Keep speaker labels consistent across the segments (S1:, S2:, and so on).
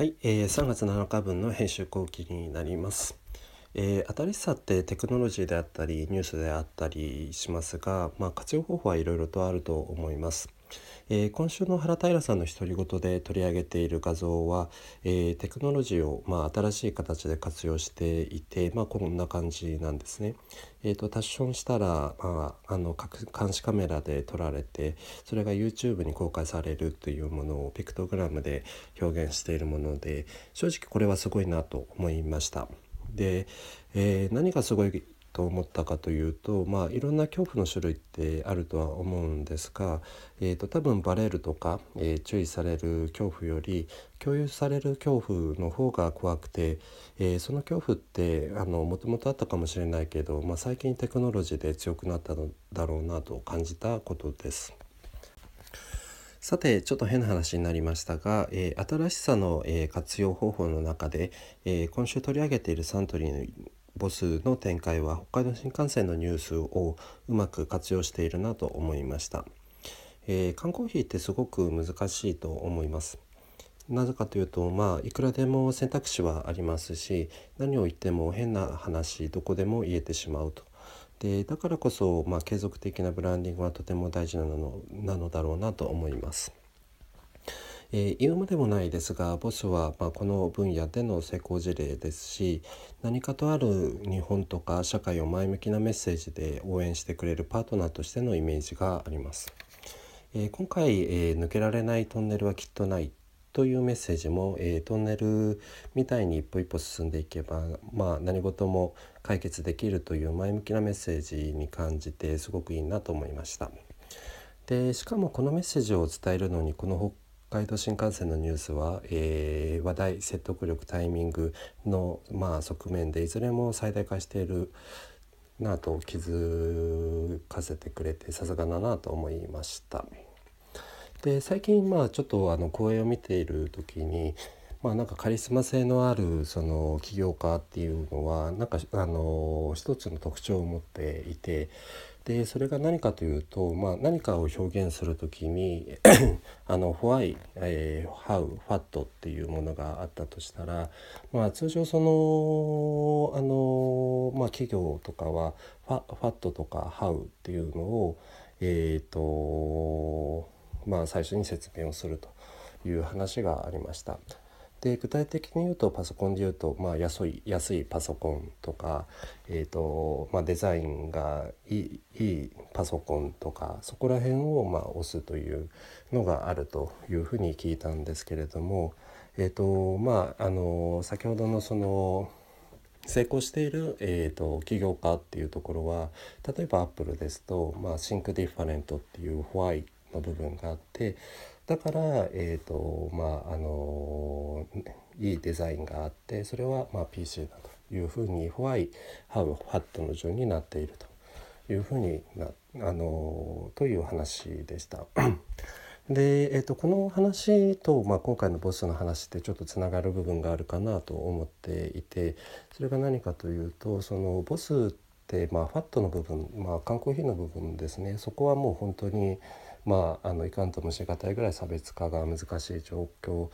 S1: はい、えー、3月7日分の編集後期になります。えー、新しさってテクノロジーであったりニュースであったりしますが、まあ、活用方法はいろいろとあると思います。えー、今週の原平さんの独り言で取り上げている画像は、えー、テクノロジーを、まあ、新しい形で活用していて、まあ、こんな感じなんですね。えーと、タッションしたら、まあ、あの監視カメラで撮られてそれが YouTube に公開されるというものをピクトグラムで表現しているもので正直これはすごいなと思いました。で、えー、何がすごいと思ったかというと、まあ、いろんな恐怖の種類ってあるとは思うんですが、えーと、多分バレるとか、えー、注意される恐怖より共有される恐怖の方が怖くて、えー、その恐怖ってもともとあったかもしれないけど、まあ、最近テクノロジーで強くなったのだろうなと感じたことです。さてちょっと変な話になりましたが、えー、新しさの、えー、活用方法の中で、えー、今週取り上げているサントリーボスの展開は北海道新幹線のニュースをうまく活用しているなと思いました、えー、缶コーヒーってすごく難しいと思います。なぜかというとまあいくらでも選択肢はありますし何を言っても変な話どこでも言えてしまうと。でだからこそ、まあ、継続的なブランディングはとても大事なのなのだろうなと思います。えー、言うまでもないですがボスはまこの分野での成功事例ですし何かとある日本とか社会を前向きなメッセージで応援してくれるパートナーとしてのイメージがあります。えー、今回、えー、抜けられないトンネルはきっとないというメッセージも、えー、トンネルみたいに一歩一歩進んでいけば、まあ、何事も解決できるという前向きなメッセージに感じてすごくいいなと思いました。でしかもこのメッセージを伝えるのにこの海道新幹線のニュースは、えー、話題説得力タイミングの、まあ、側面でいずれも最大化しているなと気づかせてくれてさすがだなと思いました。で最近まあちょっとあの講演を見ている時にまあなんかカリスマ性のあるその起業家っていうのはなんかあの一つの特徴を持っていてでそれが何かというと、まあ、何かを表現する時に あの「why」えー「how」「what」っていうものがあったとしたら、まあ、通常そのあの、まあ、企業とかは「what」とか「how」っていうのをえ、ー、とまあ最初に説明をするという話がありました。で具体的に言うとパソコンで言うと、まあ、安い安いパソコンとか、えーとまあ、デザインがいいいいパソコンとかそこら辺をまあ押すというのがあるというふうに聞いたんですけれども、えーとまあ、あの先ほどのその成功している、えーと、起業家っていうところは例えばアップルですと、まあ、Think Different っていう Why の部分があってだから、えーとまああのいいデザインがあってそれは、まあ、PC だというふうにホワイハウハットの順になっているというふうにな、あのという話でした。で、えーと、この話と、まあ、今回のボスの話ってちょっとつながる部分があるかなと思っていてそれが何かというとそのボスって、まあ、ファットの部分、まあ、缶コーヒーの部分ですねそこはもう本当にまあ、あのいかんともしがたいぐらい差別化が難しい状況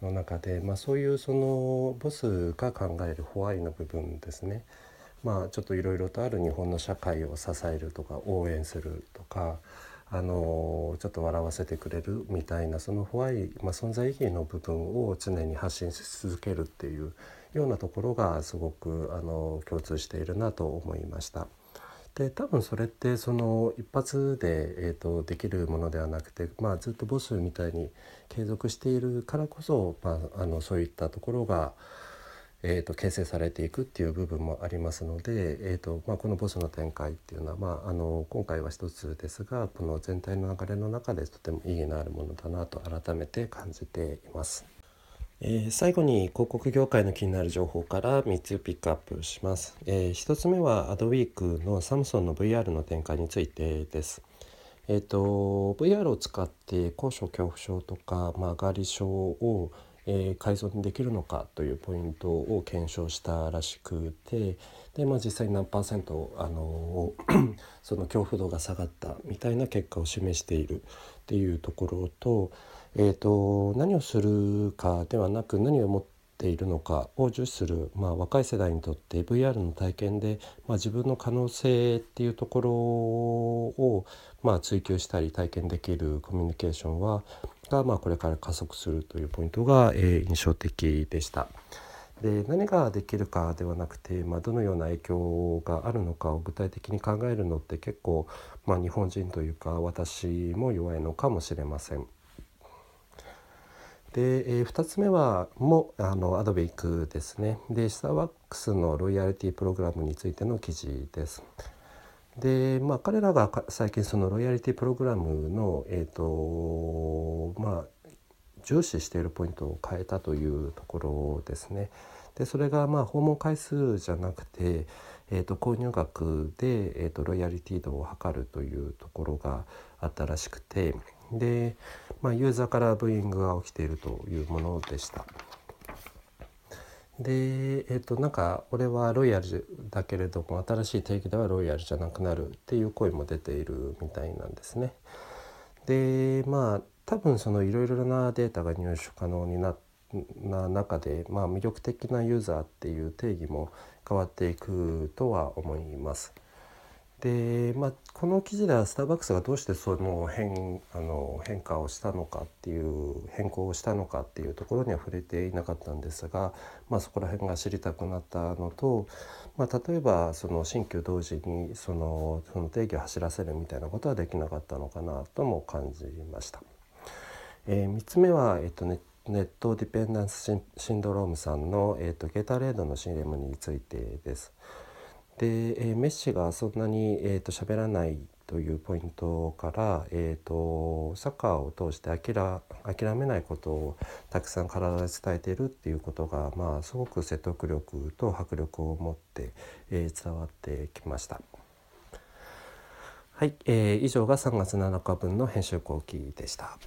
S1: の中で、まあ、そういうそのボスが考えるホワイの部分ですね、まあ、ちょっといろいろとある日本の社会を支えるとか応援するとかあのちょっと笑わせてくれるみたいなそのホワイ、まあ、存在意義の部分を常に発信し続けるっていうようなところがすごくあの共通しているなと思いました。で多分それってその一発で、えーと、できるものではなくて、まあ、ずっとボスみたいに継続しているからこそ、まあ、あのそういったところが、えーと、形成されていくっていう部分もありますので、えーとまあ、このボスの展開っていうのは、まあ、あの今回は一つですがこの全体の流れの中でとても意義のあるものだなと改めて感じています。えー、最後に広告業界の気になる情報から3つピックアップします。えー、1つ目はアドウィークのサムソンの VR の展開についてです。えーと、VR を使って高所恐怖症とか曲がり症を、えー、改造にできるのかというポイントを検証したらしくてで、まあ、実際何パーセントあの その恐怖度が下がったみたいな結果を示しているっていうところとえーと、何をするかではなく何を持っているのかを重視する、まあ、若い世代にとって VR の体験で、まあ、自分の可能性っていうところを、まあ、追求したり体験できるコミュニケーションはが、まあ、これから加速するというポイントが、えー、印象的でした。で何ができるかではなくて、まあ、どのような影響があるのかを具体的に考えるのって結構、まあ、日本人というか私も弱いのかもしれません。で、えー、2つ目はもあのアドベイクですねでスターバックスのロイヤリティプログラムについての記事です。でまあ彼らが最近そのロイヤリティプログラムのえ、ー、とまあ重視しているポイントを変えたというところですね。でそれがまあ訪問回数じゃなくて、えー、と購入額で、えー、とロイヤリティ度を測るというところがあったらしくてで、まあ、ユーザーからブーイングが起きているというものでした。でえっ、ー、となんか俺はロイヤルだけれども新しい定義ではロイヤルじゃなくなるっていう声も出ているみたいなんですね。でまあ多分そのいろいろなデータが入手可能になな中で、まあ、魅力的なユーザーっていう定義も変わっていくとは思います。で、まあ、この記事ではスターバックスがどうしてその変あの変化をしたのかっていう変更をしたのかっていうところには触れていなかったんですが、まあ、そこら辺が知りたくなったのと、まあ、例えばその新旧同時にそのその定義を走らせるみたいなことはできなかったのかなとも感じました。えー、3つ目は、えっとね、ネットディペンダンスシンドロームさんの、えっと、ゲタレードの CM についてです。で、え、メッシがそんなに、えーと、喋らないというポイントから、えーと、サッカーを通して諦めないことをたくさん体で伝えているっていうことが、まあ、すごく説得力と迫力を持って、えー、伝わってきました。はい、えー、以上が3月7日分の編集後期でした。